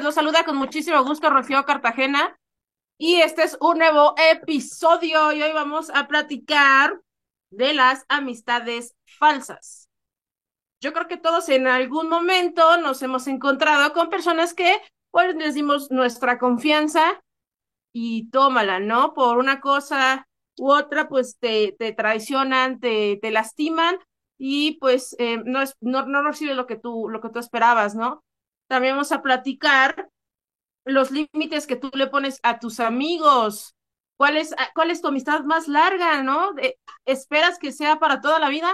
Los saluda con muchísimo gusto Rocío Cartagena. Y este es un nuevo episodio y hoy vamos a platicar de las amistades falsas. Yo creo que todos en algún momento nos hemos encontrado con personas que pues les dimos nuestra confianza y tómala, ¿no? Por una cosa u otra, pues te, te traicionan, te, te lastiman y pues eh, no, es, no, no lo que tú, lo que tú esperabas, ¿no? También vamos a platicar los límites que tú le pones a tus amigos. ¿Cuál es, cuál es tu amistad más larga, no? ¿Esperas que sea para toda la vida?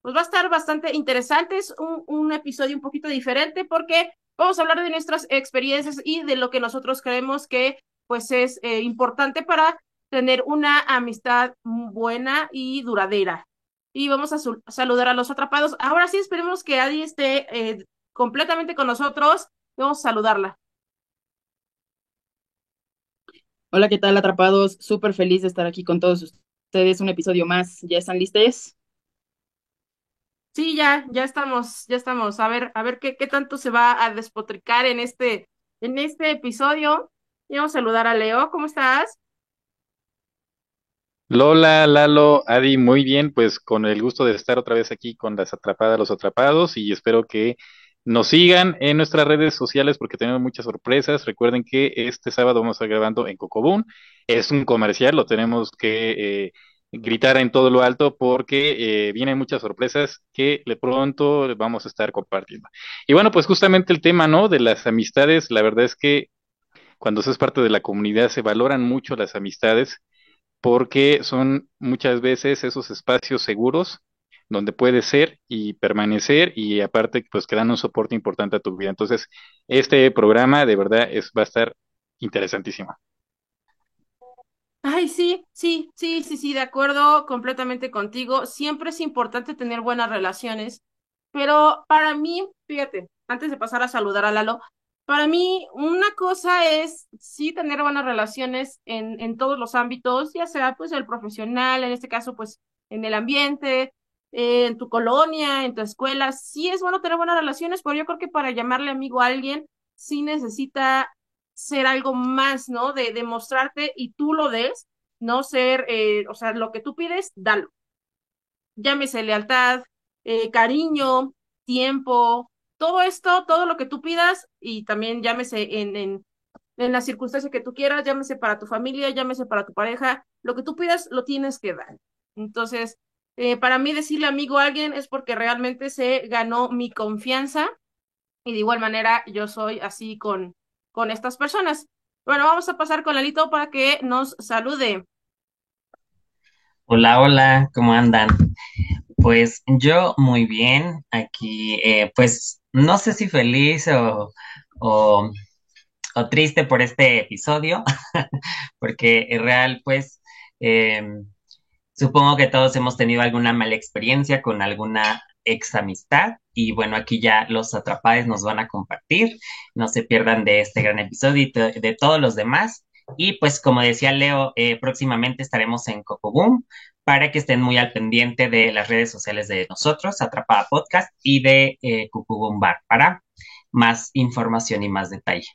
Pues va a estar bastante interesante. Es un, un episodio un poquito diferente porque vamos a hablar de nuestras experiencias y de lo que nosotros creemos que pues es eh, importante para tener una amistad buena y duradera y vamos a saludar a los atrapados. Ahora sí, esperemos que Adi esté eh, completamente con nosotros. Vamos a saludarla. Hola, ¿qué tal, atrapados? Súper feliz de estar aquí con todos ustedes. Un episodio más. ¿Ya están listos? Sí, ya, ya estamos, ya estamos. A ver, a ver qué, qué tanto se va a despotricar en este, en este episodio. Y vamos a saludar a Leo. ¿Cómo estás? Lola, Lalo, Adi, muy bien, pues con el gusto de estar otra vez aquí con las atrapadas, los atrapados y espero que nos sigan en nuestras redes sociales porque tenemos muchas sorpresas. Recuerden que este sábado vamos a estar grabando en Cocobún. Es un comercial, lo tenemos que eh, gritar en todo lo alto porque eh, vienen muchas sorpresas que de pronto vamos a estar compartiendo. Y bueno, pues justamente el tema, ¿no? De las amistades, la verdad es que cuando se es parte de la comunidad se valoran mucho las amistades porque son muchas veces esos espacios seguros donde puedes ser y permanecer y aparte pues que dan un soporte importante a tu vida. Entonces, este programa de verdad es, va a estar interesantísimo. Ay, sí, sí, sí, sí, sí, de acuerdo completamente contigo. Siempre es importante tener buenas relaciones, pero para mí, fíjate, antes de pasar a saludar a Lalo, para mí, una cosa es sí tener buenas relaciones en, en todos los ámbitos, ya sea pues el profesional, en este caso pues en el ambiente, en tu colonia, en tu escuela, sí es bueno tener buenas relaciones, pero yo creo que para llamarle amigo a alguien sí necesita ser algo más, ¿no? De demostrarte y tú lo des, no ser, eh, o sea, lo que tú pides, dalo. Llámese lealtad, eh, cariño, tiempo, todo esto, todo lo que tú pidas y también llámese en, en, en la circunstancia que tú quieras, llámese para tu familia, llámese para tu pareja, lo que tú pidas lo tienes que dar. Entonces, eh, para mí decirle amigo a alguien es porque realmente se ganó mi confianza y de igual manera yo soy así con, con estas personas. Bueno, vamos a pasar con Lalito para que nos salude. Hola, hola, ¿cómo andan? Pues yo muy bien, aquí eh, pues no sé si feliz o, o, triste por este episodio, porque en real pues em, supongo que todos hemos tenido alguna mala experiencia con alguna ex amistad y bueno, aquí ya los atrapados nos van a compartir, no se pierdan de este gran episodio y de todos los demás. Y pues como decía Leo, eh, próximamente estaremos en Cocoboom para que estén muy al pendiente de las redes sociales de nosotros, Atrapada Podcast y de eh, Bar para más información y más detalle.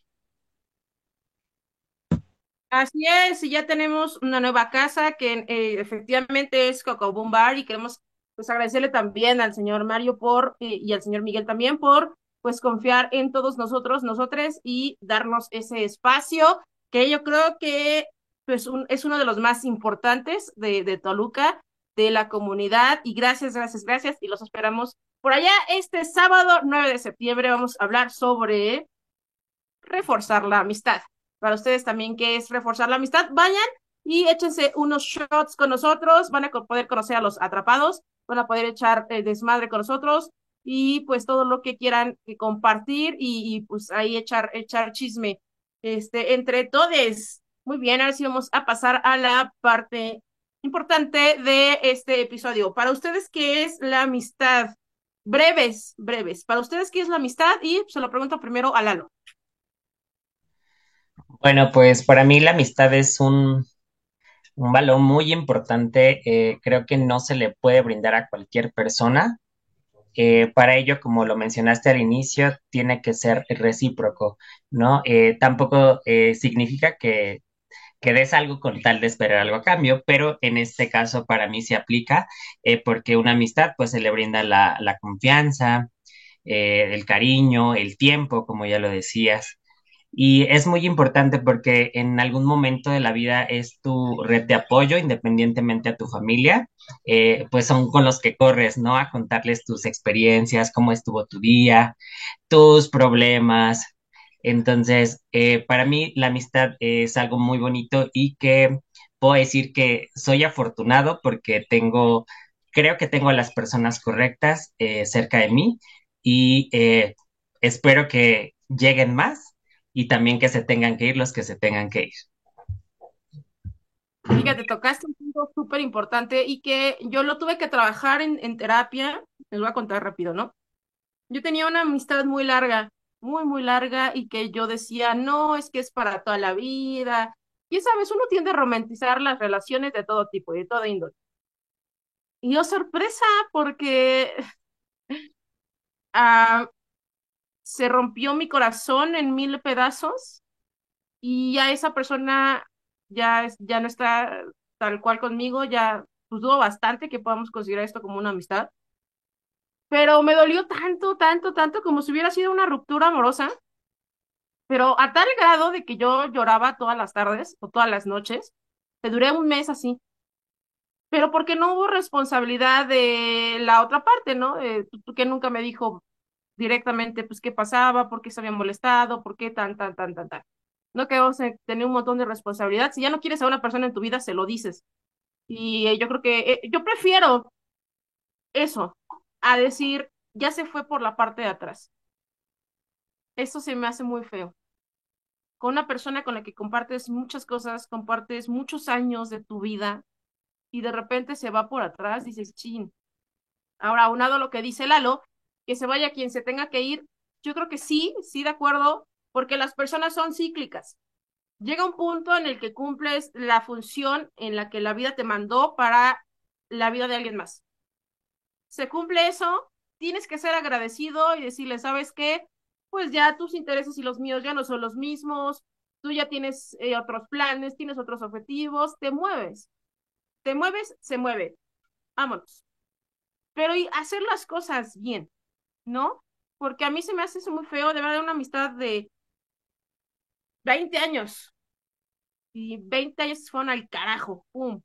Así es, y ya tenemos una nueva casa que eh, efectivamente es Cocoboom Bar y queremos pues agradecerle también al señor Mario por eh, y al señor Miguel también por pues confiar en todos nosotros, nosotros y darnos ese espacio que yo creo que pues, es uno de los más importantes de, de Toluca, de la comunidad. Y gracias, gracias, gracias. Y los esperamos por allá este sábado 9 de septiembre. Vamos a hablar sobre reforzar la amistad. Para ustedes también, ¿qué es reforzar la amistad? Vayan y échense unos shots con nosotros. Van a poder conocer a los atrapados, van a poder echar el desmadre con nosotros y pues todo lo que quieran compartir y, y pues ahí echar, echar chisme este, entre todos. Muy bien, ahora sí vamos a pasar a la parte importante de este episodio. Para ustedes, ¿qué es la amistad? Breves, breves. Para ustedes, ¿qué es la amistad? Y se lo pregunto primero a Lalo. Bueno, pues para mí la amistad es un, un valor muy importante. Eh, creo que no se le puede brindar a cualquier persona. eh, para ello, como lo mencionaste al inicio, tiene que ser recíproco, ¿no? Eh, tampoco eh, significa que, que des algo con tal de esperar algo a cambio, pero en este caso para mí se aplica porque una amistad pues se le brinda la, la confianza, el cariño, el tiempo, como ya lo decías. Y es muy importante porque en algún momento de la vida es tu red de apoyo, independientemente a tu familia, eh, pues son con los que corres, ¿no? A contarles tus experiencias, cómo estuvo tu día, tus problemas. Entonces, eh, para mí la amistad es algo muy bonito y que puedo decir que soy afortunado porque tengo, creo que tengo a las personas correctas eh, cerca de mí y espero que lleguen más y también que se tengan que ir los que se tengan que ir. Fíjate, tocaste un punto súper importante y que yo lo tuve que trabajar en, en terapia. Les voy a contar rápido, ¿no? Yo tenía una amistad muy larga, muy, muy larga y que yo decía, no, es que es para toda la vida. Y sabes, uno tiende a romantizar las relaciones de todo tipo y de toda índole. Y yo sorpresa porque ah, se rompió mi corazón en mil pedazos y ya esa persona ya, ya no está tal cual conmigo, ya pues dudo bastante que podamos considerar esto como una amistad. Pero me dolió tanto, tanto, tanto como si hubiera sido una ruptura amorosa, pero a tal grado de que yo lloraba todas las tardes o todas las noches, que duré un mes así. Pero porque no hubo responsabilidad de la otra parte, ¿no? Eh, porque nunca me dijo, directamente, pues, qué pasaba, por qué se había molestado, por qué tan, tan, tan, tan, tan. No que vos tener un montón de responsabilidad. Si ya no quieres a una persona en tu vida, se lo dices. Y eh, yo creo que eh, yo prefiero eso a decir, ya se fue por la parte de atrás. Eso se me hace muy feo. Con una persona con la que compartes muchas cosas, compartes muchos años de tu vida y de repente se va por atrás, dices, chin. Ahora, aunado a lo que dice Lalo, que se vaya quien se tenga que ir, yo creo que sí, sí, de acuerdo, porque las personas son cíclicas. Llega un punto en el que cumples la función en la que la vida te mandó para la vida de alguien más. Se cumple eso, tienes que ser agradecido y decirle, ¿sabes qué? Pues ya tus intereses y los míos ya no son los mismos, tú ya tienes eh, otros planes, tienes otros objetivos, te mueves. Te mueves, se mueve. Vámonos. Pero y hacer las cosas bien. ¿No? Porque a mí se me hace eso muy feo, de verdad, una amistad de 20 años. Y 20 años fueron al carajo, ¡pum!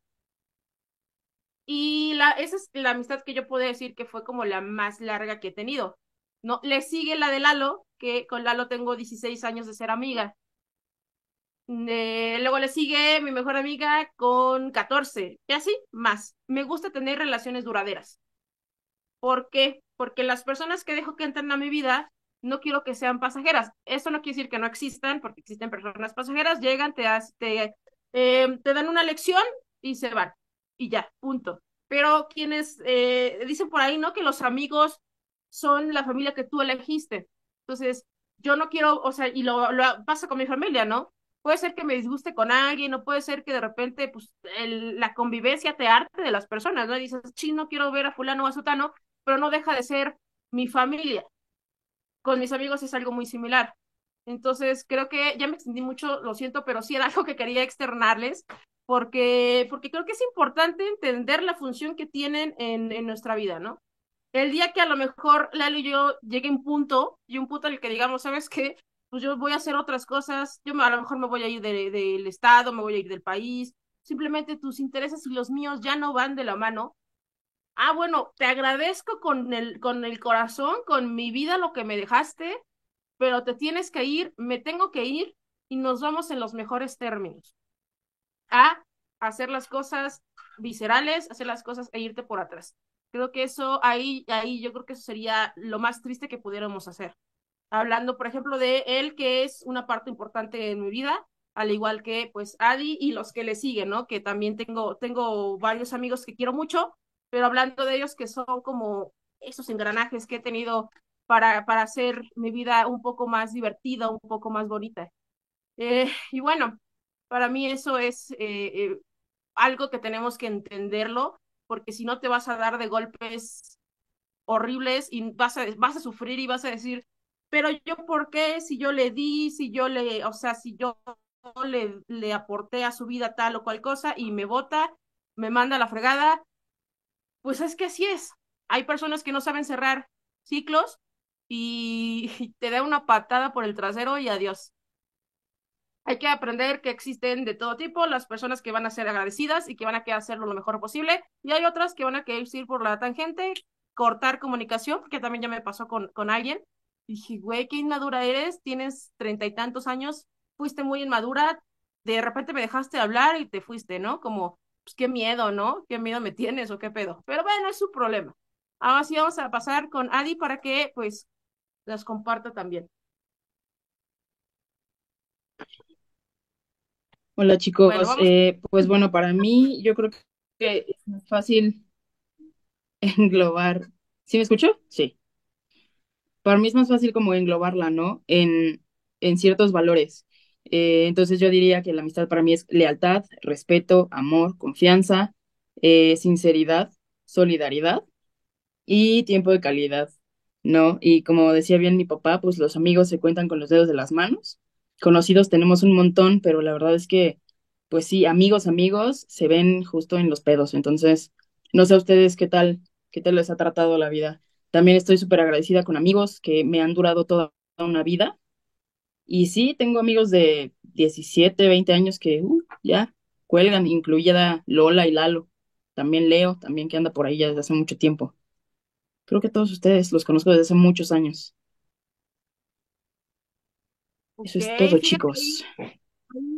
Y la, esa es la amistad que yo puedo decir que fue como la más larga que he tenido. ¿no? Le sigue la de Lalo, que con Lalo tengo 16 años de ser amiga. luego le sigue mi mejor amiga con 14, y así más. Me gusta tener relaciones duraderas. ¿Por qué? Porque las personas que dejo que entren a mi vida no quiero que sean pasajeras. Eso no quiere decir que no existan, porque existen personas pasajeras, llegan, te, te, em, te dan una lección y se van. Y ya, punto. Pero quienes eh, dicen por ahí, ¿no? Que los amigos son la familia que tú elegiste. Entonces, yo no quiero, o sea, y lo, pasa con mi familia, ¿no? Puede ser que me disguste con alguien, o puede ser que de repente, pues, la convivencia te arte de las personas, ¿no? Dices, sí, no quiero ver a fulano o a sotano, pero no deja de ser mi familia. Con mis amigos es algo muy similar. Entonces, creo que ya me extendí mucho, lo siento, pero sí era algo que quería externarles, porque, porque creo que es importante entender la función que tienen en, nuestra vida, ¿no? El día que a lo mejor Lalo y yo llegue a un punto, y un punto en el que digamos, ¿sabes qué? Pues yo voy a hacer otras cosas, yo a lo mejor me voy a ir del estado, me voy a ir del país, simplemente tus intereses y los míos ya no van de la mano, ah, bueno, te agradezco con el, con el corazón, con mi vida, lo que me dejaste, pero te tienes que ir, me tengo que ir y nos vamos en los mejores términos. A hacer las cosas viscerales, hacer las cosas e irte por atrás. Creo que eso ahí, ahí yo creo que eso sería lo más triste que pudiéramos hacer. Hablando, por ejemplo, de él, que es una parte importante en mi vida, al igual que pues Adi y los que le siguen, ¿no? Que también tengo, tengo varios amigos que quiero mucho, pero hablando de ellos que son como esos engranajes que he tenido para, para hacer mi vida un poco más divertida, un poco más bonita. Eh, y bueno, para mí eso es eh, eh, algo que tenemos que entenderlo, porque si no te vas a dar de golpes horribles y vas a, vas a sufrir y vas a decir, pero yo por qué, si yo le di, si yo le, o sea, si yo le, le aporté a su vida tal o cual cosa y me vota, me manda a la fregada, pues es que así es. Hay personas que no saben cerrar ciclos y te da una patada por el trasero y adiós. Hay que aprender que existen de todo tipo, las personas que van a ser agradecidas y que van a querer hacerlo lo mejor posible, y hay otras que van a querer ir por la tangente, cortar comunicación, porque también ya me pasó con, con alguien. dije, güey, qué inmadura eres, tienes treinta y tantos años, fuiste muy inmadura, de repente me dejaste hablar y te fuiste, ¿no? Como, pues qué miedo, ¿no? ¿Qué miedo me tienes o qué pedo? Pero bueno, es su problema. Ahora sí vamos a pasar con Adi para que, pues, las comparta también. Hola chicos, eh, pues bueno, para mí yo creo que es más fácil englobar. ¿Sí me escucho? Sí. Para mí es más fácil como englobarla, ¿no? En, en ciertos valores. Eh, entonces yo diría que la amistad para mí es lealtad, respeto, amor, confianza, eh, sinceridad, solidaridad y tiempo de calidad, ¿no? Y como decía bien mi papá, pues los amigos se cuentan con los dedos de las manos. Conocidos tenemos un montón, pero la verdad es que, pues sí, amigos, amigos, se ven justo en los pedos. Entonces, no sé a ustedes qué tal, qué tal les ha tratado la vida. También estoy súper agradecida con amigos que me han durado toda una vida. Y sí, tengo amigos de 17, 20 años que uh, ya cuelgan, incluida Lola y Lalo. También Leo, también que anda por ahí ya desde hace mucho tiempo. Creo que todos ustedes los conozco desde hace muchos años. Eso es todo, chicos.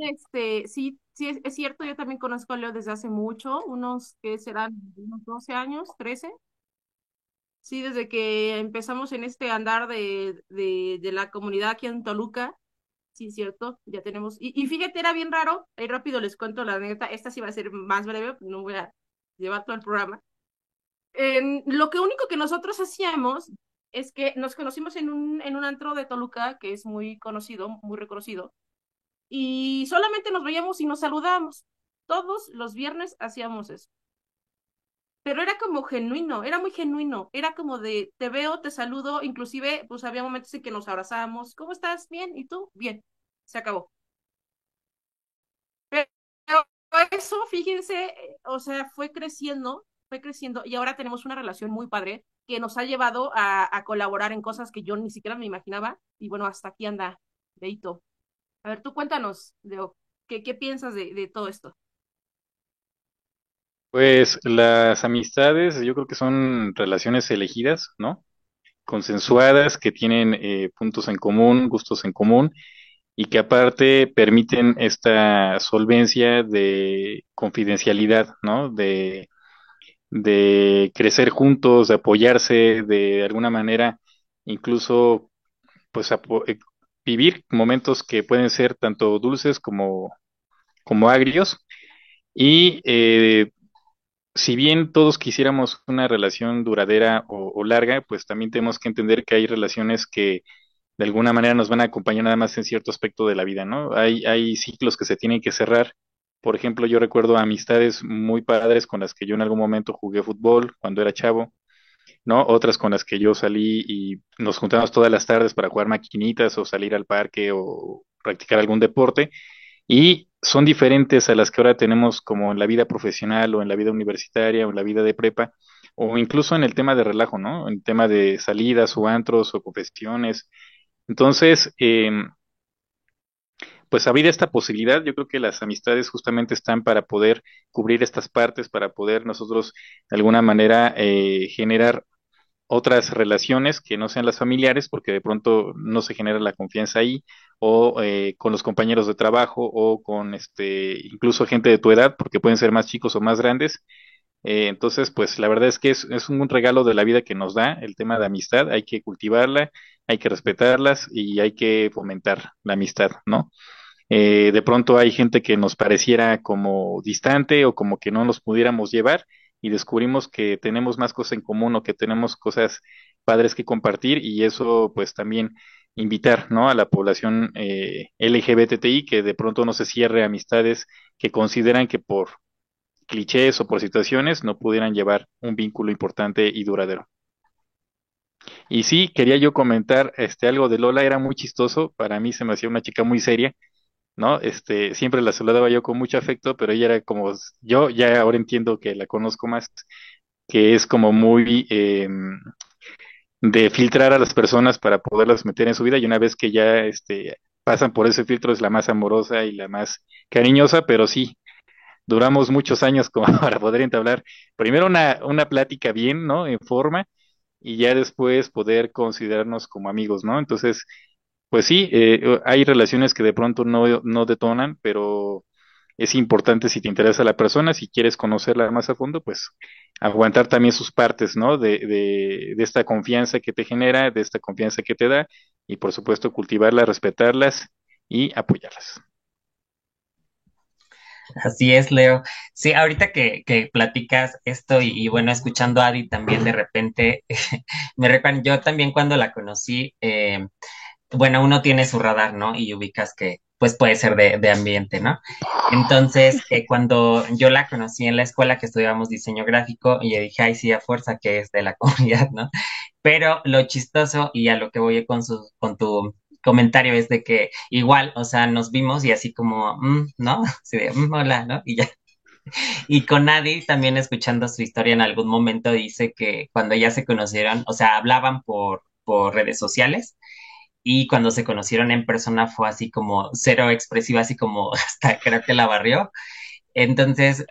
este, sí, sí, es, cierto, yo también conozco a Leo desde hace mucho, unos que serán unos 12 años, 13. Sí, desde que empezamos en este andar de, de, la comunidad aquí en Toluca, sí, cierto, ya tenemos. Y, y, fíjate, era bien raro, ahí rápido les cuento la anécdota, esta sí va a ser más breve, no voy a llevar todo el programa lo que único que nosotros hacíamos es que nos conocimos en un, en un antro de Toluca que es muy conocido, muy reconocido, y solamente nos veíamos y nos saludábamos. Todos los viernes hacíamos eso. Pero era como genuino, era muy genuino, era como de te veo, te saludo, inclusive pues había momentos en que nos abrazábamos, ¿cómo estás? Bien, ¿y tú? Bien, se acabó. Pero eso, fíjense, o sea, fue creciendo fue creciendo y ahora tenemos una relación muy padre que nos ha llevado a, colaborar en cosas que yo ni siquiera me imaginaba y bueno, hasta aquí anda Deito. A ver, tú cuéntanos, Leo, ¿qué, piensas de todo esto? Pues las amistades yo creo que son relaciones elegidas, ¿no? Consensuadas, que tienen eh, puntos en común, gustos en común y que aparte permiten esta solvencia de confidencialidad, ¿no? De crecer juntos, de apoyarse, de alguna manera, incluso, pues, eh, vivir momentos que pueden ser tanto dulces como, como agrios. Y eh, si bien todos quisiéramos una relación duradera o, larga, pues también tenemos que entender que hay relaciones que de alguna manera nos van a acompañar nada más en cierto aspecto de la vida, ¿no? Hay, hay ciclos que se tienen que cerrar por ejemplo, yo recuerdo amistades muy padres con las que yo en algún momento jugué fútbol cuando era chavo, ¿no? Otras con las que yo salí y nos juntamos todas las tardes para jugar maquinitas o salir al parque o practicar algún deporte. Y son diferentes a las que ahora tenemos como en la vida profesional o en la vida universitaria o en la vida de prepa o incluso en el tema de relajo, ¿no? En el tema de salidas o antros o confesiones. Entonces, eh, pues abrir esta posibilidad, yo creo que las amistades justamente están para poder cubrir estas partes, para poder nosotros de alguna manera eh, generar otras relaciones que no sean las familiares, porque de pronto no se genera la confianza ahí, o eh, con los compañeros de trabajo, o con este, incluso gente de tu edad, porque pueden ser más chicos o más grandes. Eh, entonces, pues la verdad es que es, es, un regalo de la vida que nos da el tema de amistad, hay que cultivarla, hay que respetarlas y hay que fomentar la amistad, ¿no? Eh, de pronto hay gente que nos pareciera como distante o como que no nos pudiéramos llevar y descubrimos que tenemos más cosas en común o que tenemos cosas padres que compartir y eso pues también invitar ¿no? a la población eh, LGBTI que de pronto no se cierre amistades que consideran que por clichés o por situaciones no pudieran llevar un vínculo importante y duradero. Y sí, quería yo comentar este algo de Lola, era muy chistoso, para mí se me hacía una chica muy seria, ¿no? Este, siempre la saludaba yo con mucho afecto, pero ella era como, yo ya ahora entiendo que la conozco más, que es como muy eh, de filtrar a las personas para poderlas meter en su vida y una vez que ya este, pasan por ese filtro es la más amorosa y la más cariñosa, pero sí, duramos muchos años como para poder entablar primero una, una plática bien, ¿no? En forma y ya después poder considerarnos como amigos, ¿no? Entonces, pues sí, eh, hay relaciones que de pronto no, no detonan, pero es importante si te interesa la persona, si quieres conocerla más a fondo, pues aguantar también sus partes, ¿no? De, de, de esta confianza que te genera, de esta confianza que te da, y por supuesto cultivarlas, respetarlas y apoyarlas. Así es, Leo. Sí, ahorita que, que platicas esto y, y bueno, escuchando a Adi también de repente, me recuerdo, yo también cuando la conocí, eh, bueno, uno tiene su radar, ¿no? Y ubicas que pues puede ser de, de ambiente, ¿no? Entonces, eh, cuando yo la conocí en la escuela que estudiábamos diseño gráfico, y yo dije, ay, sí, a fuerza que es de la comunidad, ¿no? Pero lo chistoso y a lo que voy con, su, con tu comentario es de que igual, o sea, nos vimos y así como, mm, ¿no? Así de, mm, hola, ¿no? Y ya. Y con Nadie también escuchando su historia en algún momento dice que cuando ya se conocieron, o sea, hablaban por, por redes sociales y cuando se conocieron en persona fue así como cero expresiva, así como hasta creo que la barrió. Entonces,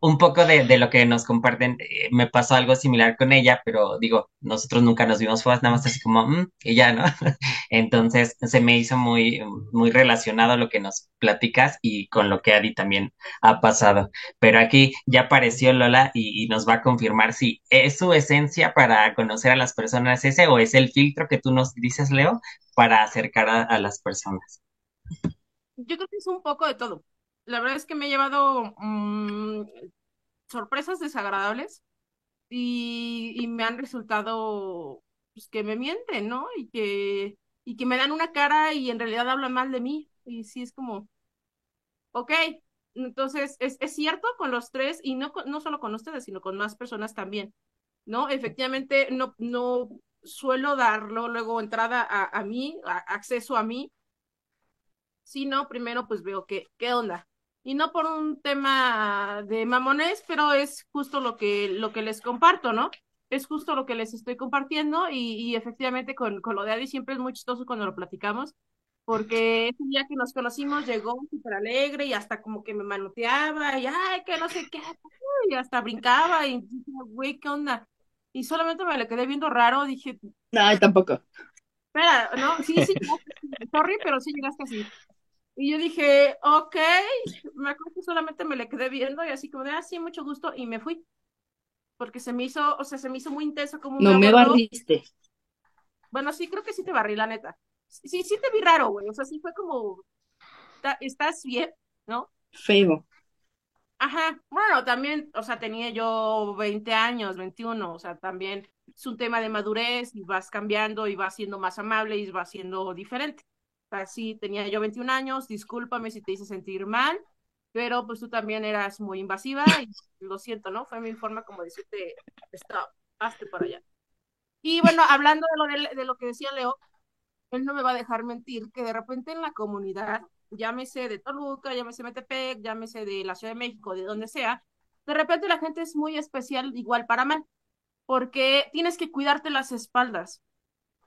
un poco de, de lo que nos comparten, eh, me pasó algo similar con ella, pero digo, nosotros nunca nos vimos, fue nada más así como, mm, y ya, ¿no? Entonces se me hizo muy, muy relacionado lo que nos platicas y con lo que Adi también ha pasado. Pero aquí ya apareció Lola y, nos va a confirmar si es su esencia para conocer a las personas ese o es el filtro que tú nos dices, Leo, para acercar a las personas. Yo creo que es un poco de todo. La verdad es que me he llevado mm, sorpresas desagradables y, me han resultado pues, que me mienten, ¿no? Y que, y que me dan una cara y en realidad hablan mal de mí. Y sí es como, ok, entonces es, es cierto con los tres y no, no solo con ustedes, sino con más personas también, ¿no? Efectivamente, no, no suelo darlo luego entrada a, a mí, acceso a mí si no, primero pues veo qué, qué onda. Y no por un tema de mamones, pero es justo lo que, lo que les comparto, ¿no? Es justo lo que les estoy compartiendo y, y efectivamente con, con lo de Adi siempre es muy chistoso cuando lo platicamos, porque ese día que nos conocimos llegó súper alegre y hasta como que me manoteaba y ay, que no sé qué, y hasta brincaba y dije, güey, ¿qué onda? Y solamente me le quedé viendo raro, dije, No, tampoco. espera, no, sí, sí, sorry, pero sí llegaste así. Y yo dije, ok, me acuerdo que solamente me le quedé viendo y así como de, ah, sí, mucho gusto, y me fui, porque se me hizo, o sea, se me hizo muy intenso como No me barriste. Bueno, sí, creo que sí te barrí, la neta. Sí, sí te vi raro, güey, o sea, sí fue como, "Ta- ¿estás bien? ¿No? Feo. Ajá, bueno, también, o sea, tenía yo 20 años, 21, o sea, también es un tema de madurez y vas cambiando y vas siendo más amable y vas siendo diferente. O sea, sí, tenía yo 21 años, discúlpame si te hice sentir mal, pero pues tú también eras muy invasiva y lo siento, ¿no? Fue mi forma como decirte, stop, hazte para allá. Y bueno, hablando de lo, de, de lo que decía Leo, él no me va a dejar mentir que de repente en la comunidad, llámese de Toluca, llámese Metepec, llámese de la Ciudad de México, de donde sea, de repente la gente es muy especial igual para mal, porque tienes que cuidarte las espaldas,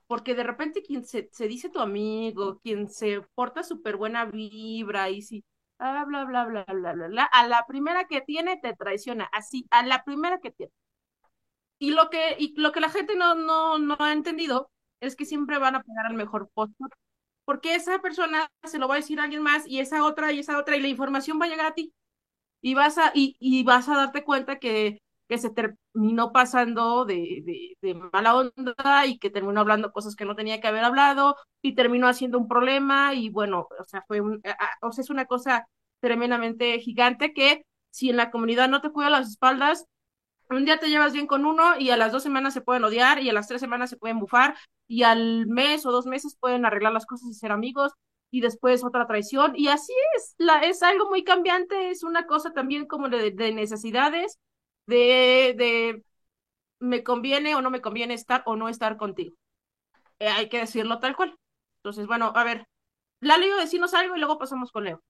porque de repente quien se, se dice tu amigo, quien se porta súper buena vibra y si, bla, bla, bla, bla, bla, bla, a la primera que tiene te traiciona, así, a la primera que tiene. Y lo que, y lo que la gente no, no, no ha entendido es que siempre van a pegar al mejor postor, porque esa persona se lo va a decir a alguien más y esa otra y esa otra y la información va a llegar a ti y vas a, y, y vas a darte cuenta que, que se terminó pasando de, de, mala onda y que terminó hablando cosas que no tenía que haber hablado y terminó haciendo un problema y bueno, o sea, fue un, o sea, es una cosa tremendamente gigante que si en la comunidad no te cuida las espaldas, un día te llevas bien con uno y a las dos semanas se pueden odiar y a las tres semanas se pueden bufar y al mes o dos meses pueden arreglar las cosas y ser amigos y después otra traición. Y así es, la, es algo muy cambiante, es una cosa también como de, de necesidades, de, de me conviene o no me conviene estar o no estar contigo. Eh, hay que decirlo tal cual. Entonces, bueno, a ver, Lalo, decirnos algo y luego pasamos con Leo.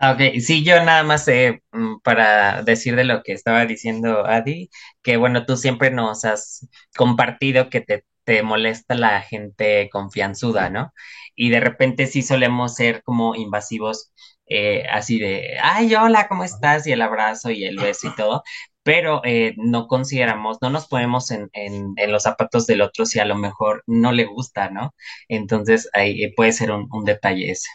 Ok, sí, yo nada más eh, para decir de lo que estaba diciendo Adi, que bueno, tú siempre nos has compartido que te, te molesta la gente confianzuda, ¿no? Y de repente sí solemos ser como invasivos, eh, así de, ay, hola, ¿cómo estás? Y el abrazo y el beso y todo, pero eh, no consideramos, no nos ponemos en, en, en los zapatos del otro si a lo mejor no le gusta, ¿no? Entonces ahí puede ser un, un detalle ese.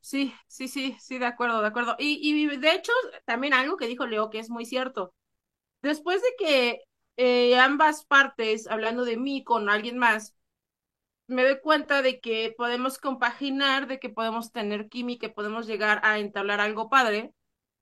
Sí, sí, sí, sí, de acuerdo, de acuerdo. Y, y de hecho, también algo que dijo Leo que es muy cierto. Después de que eh, ambas partes, hablando de mí con alguien más, me doy cuenta de que podemos compaginar, de que podemos tener química, que podemos llegar a entablar algo padre,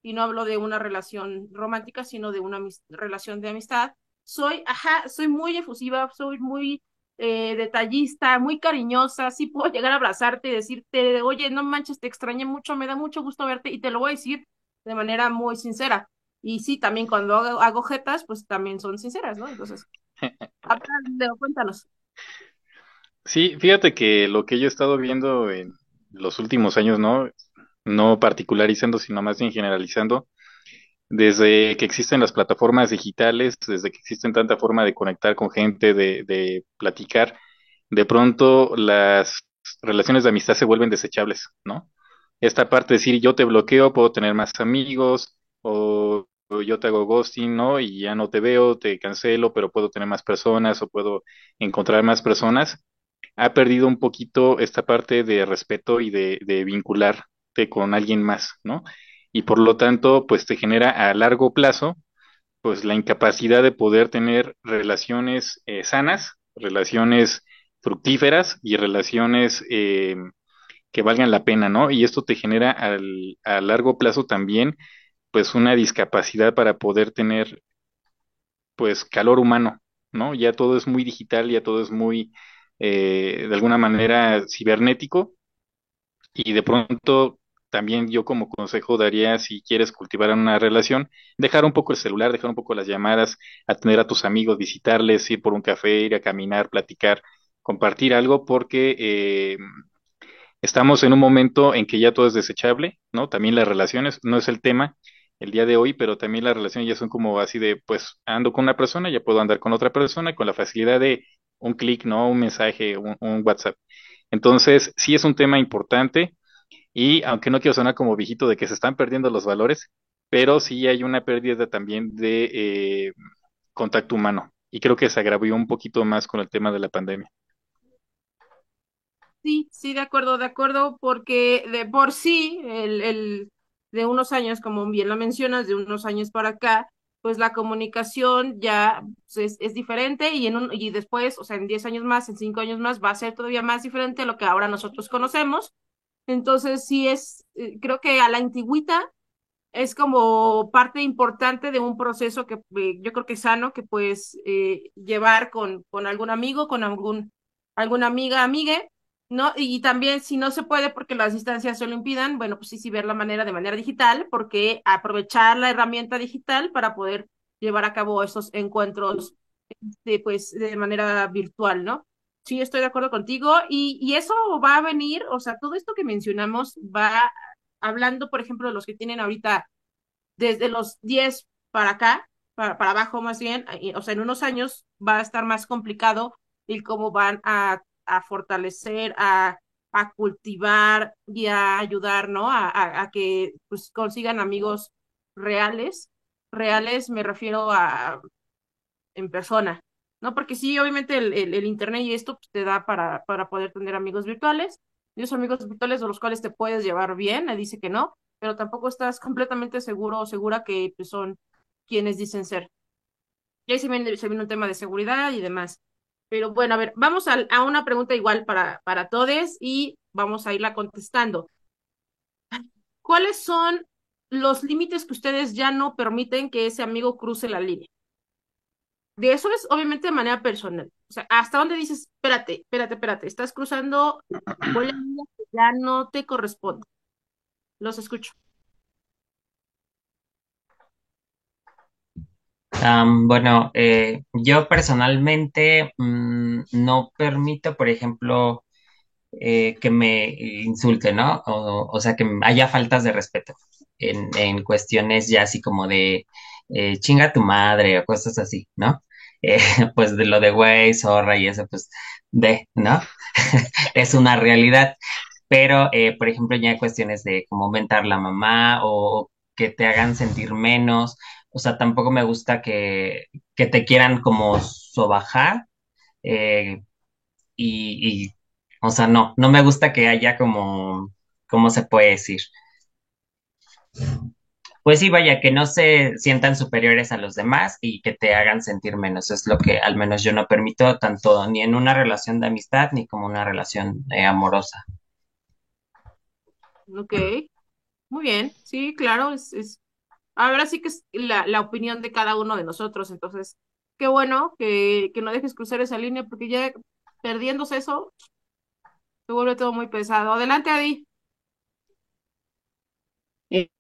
y no hablo de una relación romántica, sino de una relación de amistad. Soy, ajá, soy muy efusiva, soy muy eh, detallista, muy cariñosa, sí puedo llegar a abrazarte y decirte, oye, no manches, te extrañé mucho, me da mucho gusto verte y te lo voy a decir de manera muy sincera. Y sí, también cuando hago, hago jetas, pues también son sinceras, ¿no? Entonces, cuéntanos. Sí, fíjate que lo que yo he estado viendo en los últimos años, ¿no? No particularizando, sino más bien generalizando, desde que existen las plataformas digitales, desde que existen tanta forma de conectar con gente, de, platicar, de pronto las relaciones de amistad se vuelven desechables, ¿no? Esta parte de decir yo te bloqueo, puedo tener más amigos, o, o yo te hago ghosting, ¿no? Y ya no te veo, te cancelo, pero puedo tener más personas o puedo encontrar más personas, ha perdido un poquito esta parte de respeto y de, vincularte con alguien más, ¿no? y por lo tanto, pues te genera a largo plazo, pues la incapacidad de poder tener relaciones eh, sanas, relaciones fructíferas y relaciones eh, que valgan la pena, ¿no? Y esto te genera al, a largo plazo también, pues una discapacidad para poder tener, pues, calor humano, ¿no? Ya todo es muy digital, ya todo es muy, eh, de alguna manera, cibernético y de pronto también yo como consejo daría, si quieres cultivar una relación, dejar un poco el celular, dejar un poco las llamadas, atender a tus amigos, visitarles, ir por un café, ir a caminar, platicar, compartir algo, porque eh, estamos en un momento en que ya todo es desechable, ¿no? También las relaciones, no es el tema el día de hoy, pero también las relaciones ya son como así de, pues ando con una persona, ya puedo andar con otra persona con la facilidad de un clic, ¿no? Un mensaje, un, WhatsApp. Entonces, sí es un tema importante y aunque no quiero sonar como viejito de que se están perdiendo los valores, pero sí hay una pérdida también de eh, contacto humano. Y creo que se agravó un poquito más con el tema de la pandemia. Sí, sí, de acuerdo, de acuerdo, porque de por sí, el, el, de unos años, como bien lo mencionas, de unos años para acá, pues la comunicación ya pues, es, es, diferente y, en un, y después, o sea, en 10 años más, en 5 años más, va a ser todavía más diferente a lo que ahora nosotros conocemos. Entonces, sí es, eh, creo que a la antigüita es como parte importante de un proceso que eh, yo creo que es sano, que puedes eh, llevar con, con algún amigo, con algún, alguna amiga, amigue, ¿no? Y también si no se puede porque las distancias se lo impidan, bueno, pues sí, sí ver la manera de manera digital, porque aprovechar la herramienta digital para poder llevar a cabo esos encuentros, este, pues, de manera virtual, ¿no? Sí, estoy de acuerdo contigo. Y, y eso va a venir, o sea, todo esto que mencionamos va hablando, por ejemplo, de los que tienen ahorita desde los 10 para acá, para, para abajo más bien, o sea, en unos años va a estar más complicado el cómo van a, a fortalecer, a, a, cultivar y a ayudar, ¿no? A, a, que pues, consigan amigos reales. Reales me refiero a en persona, ¿no? Porque sí, obviamente el, el, el Internet y esto pues, te da para, para poder tener amigos virtuales, y esos amigos virtuales de los cuales te puedes llevar bien, me dice que no, pero tampoco estás completamente seguro o segura que pues, son quienes dicen ser. Y ahí se viene, se viene un tema de seguridad y demás. Pero bueno, a ver, vamos a, a una pregunta igual para, para todos y vamos a irla contestando. ¿Cuáles son los límites que ustedes ya no permiten que ese amigo cruce la línea? de eso es obviamente de manera personal. O sea, hasta dónde dices, espérate, espérate, espérate, estás cruzando una línea que ya no te corresponde. Los escucho. Am, bueno, eh, yo personalmente mm, no permito, por ejemplo, eh, que me insulte, ¿no? O, o sea, que haya faltas de respeto en, cuestiones ya así como de eh, chinga tu madre o cosas así, ¿no? Eh, pues de lo de güey, zorra y eso, pues de, ¿no? Es una realidad. Pero, por ejemplo, ya hay cuestiones de como mentar la mamá o que te hagan sentir menos. O sea, tampoco me gusta que, que te quieran como sobajar. eh, y, o sea, no, no me gusta que haya como, ¿cómo se puede decir? Pues sí, vaya, que no se sientan superiores a los demás y que te hagan sentir menos. Es lo que al menos yo no permito tanto ni en una relación de amistad ni como una relación eh, amorosa. Ok, muy bien, sí, claro, es, ahora sí que es la, la opinión de cada uno de nosotros, entonces, qué bueno que, que no dejes cruzar esa línea, porque ya perdiéndose eso, se vuelve todo muy pesado. Adelante, Adi.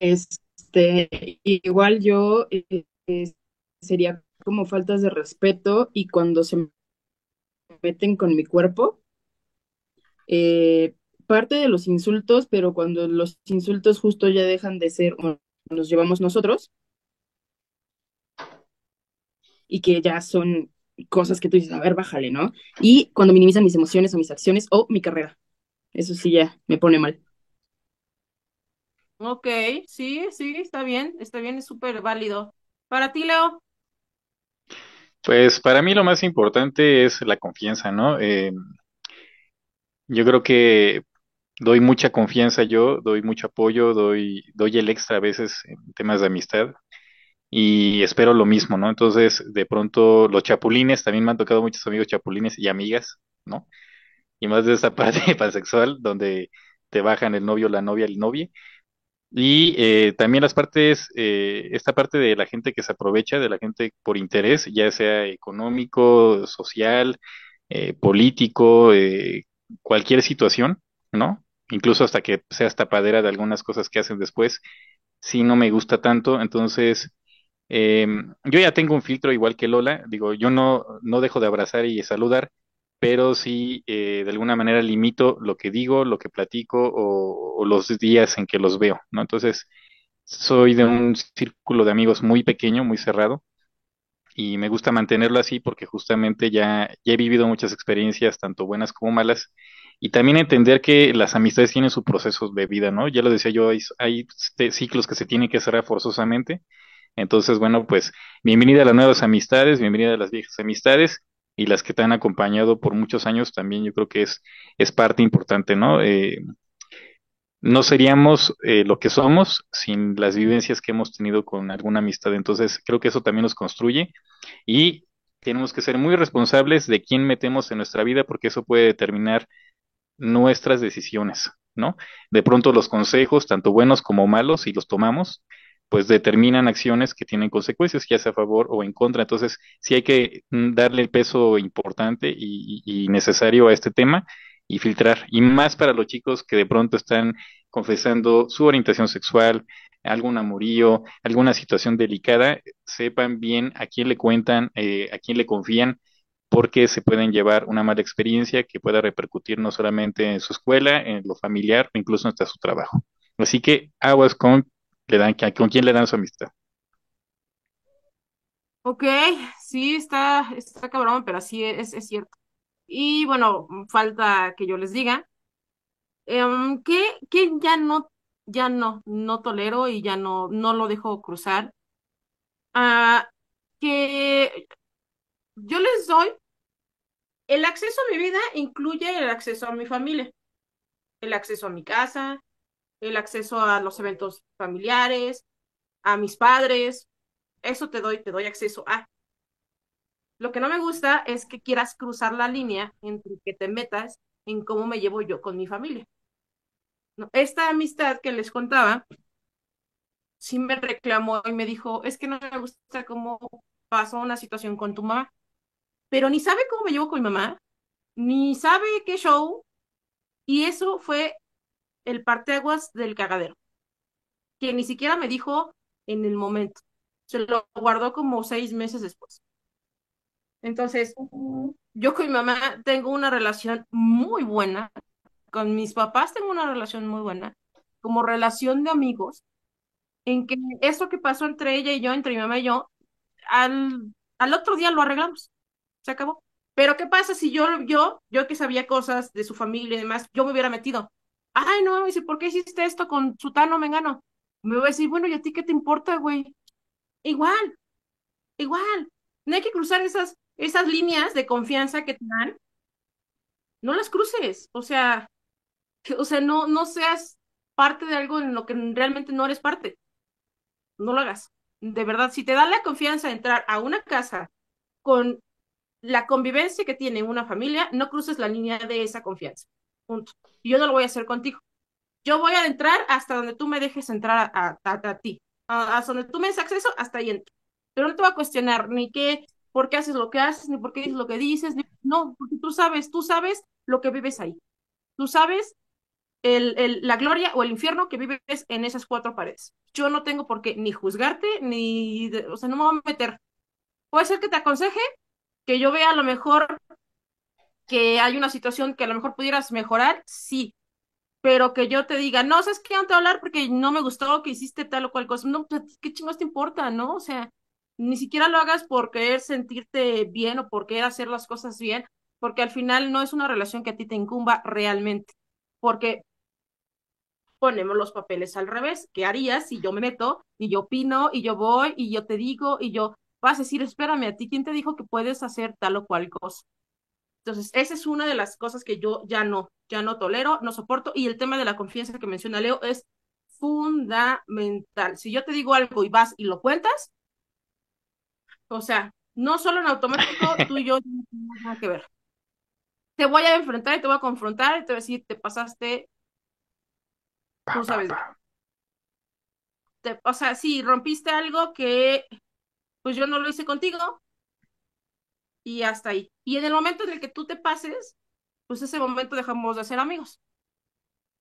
Este, igual yo eh, eh, sería como faltas de respeto y cuando se meten con mi cuerpo, eh, parte de los insultos, pero cuando los insultos justo ya dejan de ser, los llevamos nosotros y que ya son cosas que tú dices, a ver, bájale, ¿no? Y cuando minimizan mis emociones o mis acciones o mi carrera. Eso sí ya me pone mal. Ok, sí, sí, está bien, está bien, es súper válido. Para ti, Leo. Pues para mí lo más importante es la confianza, ¿no? Eh, yo creo que doy mucha confianza yo, doy mucho apoyo, doy, doy el extra a veces en temas de amistad y espero lo mismo, ¿no? Entonces, de pronto los chapulines, también me han tocado muchos amigos chapulines y amigas, ¿no? Y más de esa parte pansexual donde te bajan el novio, la novia, el novio. Y eh, también las partes, eh, esta parte de la gente que se aprovecha, de la gente por interés, ya sea económico, social, eh, político, eh, cualquier situación, ¿no? Incluso hasta que seas tapadera de algunas cosas que hacen después, sí no me gusta tanto. Entonces, eh, yo ya tengo un filtro igual que Lola, digo, yo no, no dejo de abrazar y saludar, pero sí eh, de alguna manera limito lo que digo, lo que platico o, o los días en que los veo, ¿no? Entonces, soy de un círculo de amigos muy pequeño, muy cerrado, y me gusta mantenerlo así porque justamente ya, ya he vivido muchas experiencias, tanto buenas como malas, y también entender que las amistades tienen su proceso de vida, ¿no? Ya lo decía yo, hay, hay este, ciclos que se tienen que cerrar forzosamente entonces, bueno, pues bienvenida a las nuevas amistades, bienvenida a las viejas amistades y las que te han acompañado por muchos años también yo creo que es, es parte importante, ¿no? Eh, no seríamos eh, lo que somos sin las vivencias que hemos tenido con alguna amistad. Entonces, creo que eso también nos construye y tenemos que ser muy responsables de quién metemos en nuestra vida porque eso puede determinar nuestras decisiones, ¿no? De pronto los consejos, tanto buenos como malos, si los tomamos, pues determinan acciones que tienen consecuencias, ya sea a favor o en contra. Entonces, sí hay que mm, darle el peso importante y, necesario a este tema y filtrar. Y más para los chicos que de pronto están confesando su orientación sexual, algún amorío, alguna situación delicada, sepan bien a quién le cuentan, eh, a quién le confían porque se pueden llevar una mala experiencia que pueda repercutir no solamente en su escuela, en lo familiar o incluso hasta su trabajo. Así que aguas con, le dan, con quién le dan su amistad. Ok, sí, está, está cabrón, pero sí es, es cierto. Y bueno, falta que yo les diga, em, que, que ya no, ya no, no tolero y ya no, no lo dejo cruzar. Ah, que yo les doy el acceso a mi vida incluye el acceso a mi familia, el acceso a mi casa, el acceso a los eventos familiares, a mis padres. Eso te doy, te doy acceso a. Lo que no me gusta es que quieras cruzar la línea entre que te metas en cómo me llevo yo con mi familia. Esta amistad que les contaba, sí me reclamó y me dijo, es que no me gusta cómo pasó una situación con tu mamá, pero ni sabe cómo me llevo con mi mamá, ni sabe qué show, y eso fue el parteaguas del cagadero, que ni siquiera me dijo en el momento. se lo guardó como seis meses después. Entonces, yo con mi mamá tengo una relación muy buena, con mis papás tengo una relación muy buena, como relación de amigos, en que eso que pasó entre ella y yo, entre mi mamá y yo, al, al otro día lo arreglamos, se acabó. Pero ¿qué pasa si yo, yo, yo que sabía cosas de su familia y demás, yo me hubiera metido? Ay, no, me dice, ¿por qué hiciste esto con Sutano Mengano? Me voy a decir, bueno, ¿y a ti qué te importa, güey? Igual, igual. No hay que cruzar esas, esas líneas de confianza que te dan. No las cruces. O sea, o sea, no, no seas parte de algo en lo que realmente no eres parte. No lo hagas. De verdad, si te dan la confianza de entrar a una casa con la convivencia que tiene una familia, no cruces la línea de esa confianza. Punto. Yo no lo voy a hacer contigo. Yo voy a entrar hasta donde tú me dejes entrar a, a, ti. hasta donde tú me des acceso, hasta ahí entro. Pero no te voy a cuestionar ni qué, por qué haces lo que haces, ni por qué dices lo que dices. no, porque tú sabes, tú sabes lo que vives ahí. Tú sabes el, el, la gloria o el infierno que vives en esas cuatro paredes. Yo no tengo por qué ni juzgarte, ni, o sea, no me voy a meter. Puede ser que te aconseje, que yo vea a lo mejor que hay una situación que a lo mejor pudieras mejorar, sí, pero que yo te diga, no, ¿sabes qué? No te hablar porque no me gustó que hiciste tal o cual cosa. No, pues, ¿qué chingos te importa, no? O sea, ni siquiera lo hagas por querer sentirte bien o por querer hacer las cosas bien, porque al final no es una relación que a ti te incumba realmente. Porque ponemos los papeles al revés. ¿Qué harías si yo me meto y yo opino y yo voy y yo te digo y yo vas a decir, espérame, a ti, ¿quién te dijo que puedes hacer tal o cual cosa? Entonces, esa es una de las cosas que yo ya no, ya no tolero, no soporto. Y el tema de la confianza que menciona Leo es fundamental. Si yo te digo algo y vas y lo cuentas, o sea, no solo en automático, tú y yo no tenemos nada que ver. Te voy a enfrentar y te voy a confrontar y te voy a decir, te pasaste, tú sabes. o sea, si rompiste algo que pues yo no lo hice contigo y hasta ahí. Y en el momento en el que tú te pases, pues ese momento dejamos de ser amigos.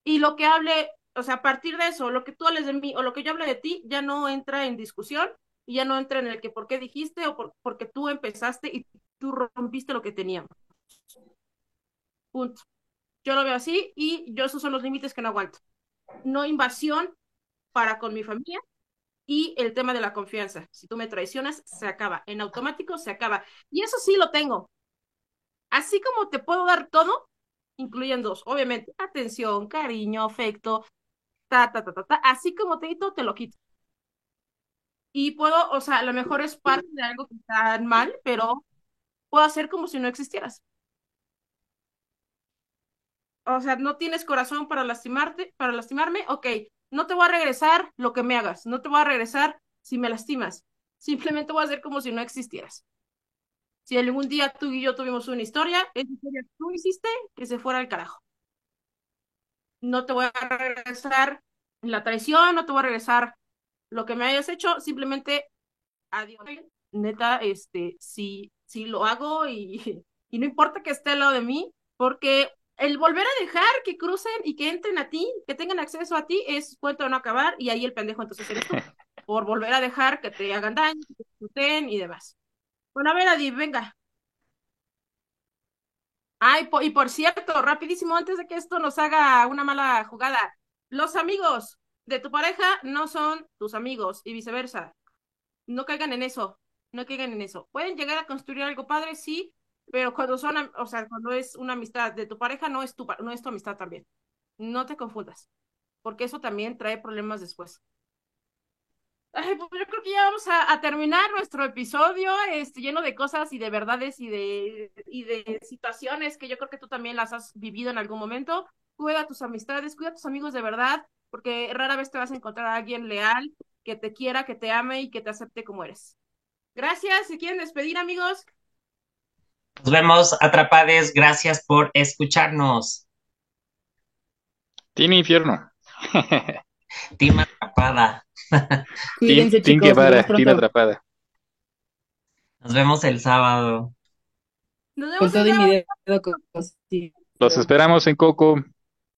Y lo que hable, o sea, a partir de eso, lo que tú hables de mí o lo que yo hable de ti, ya no entra en discusión y ya no entra en el que por qué dijiste o por, porque tú empezaste y tú rompiste lo que teníamos. Punto. Yo lo veo así y yo esos son los límites que no aguanto. No invasión para con mi familia y el tema de la confianza. Si tú me traicionas, se acaba. En automático se acaba. Y eso sí lo tengo. Así como te puedo dar todo, incluyen dos, obviamente, atención, cariño, afecto, ta, ta, ta, ta, ta. Así como te quito, te lo quito. Y puedo, o sea, a lo mejor es parte de algo que está mal, pero puedo hacer como si no existieras. O sea, no tienes corazón para lastimarte, para lastimarme, ok, no te voy a regresar lo que me hagas, no te voy a regresar si me lastimas, simplemente voy a hacer como si no existieras. Si algún día tú y yo tuvimos una historia, esa historia tú hiciste que se fuera al carajo. No te voy a regresar la traición, no te voy a regresar lo que me hayas hecho, simplemente adiós. Neta, este, si, si lo hago y, y no importa que esté al lado de mí, porque el volver a dejar que crucen y que entren a ti, que tengan acceso a ti, es cuento de no acabar y ahí el pendejo entonces eres tú, por volver a dejar que te hagan daño, que te disfruten y demás. Bueno, a ver, Adi, venga. Ay, y por cierto, rapidísimo, antes de que esto nos haga una mala jugada, los amigos de tu pareja no son tus amigos y viceversa. No caigan en eso, no caigan en eso. Pueden llegar a construir algo padre, sí, pero cuando son, o sea, cuando es una amistad de tu pareja, no es tu, no es tu amistad también. No te confundas, porque eso también trae problemas después. Ay, pues yo creo que ya vamos a, terminar nuestro episodio, este, lleno de cosas y de verdades y de, y de situaciones que yo creo que tú también las has vivido en algún momento. Cuida tus amistades, cuida a tus amigos de verdad, porque rara vez te vas a encontrar a alguien leal, que te quiera, que te ame y que te acepte como eres. Gracias. Si quieren despedir, amigos. Nos vemos, atrapades. Gracias por escucharnos. Team Infierno. Team Atrapada. Cuídense, team, chicos. Team Atrapada. Nos vemos el sábado. Nos vemos el sábado. Los esperamos en Coco.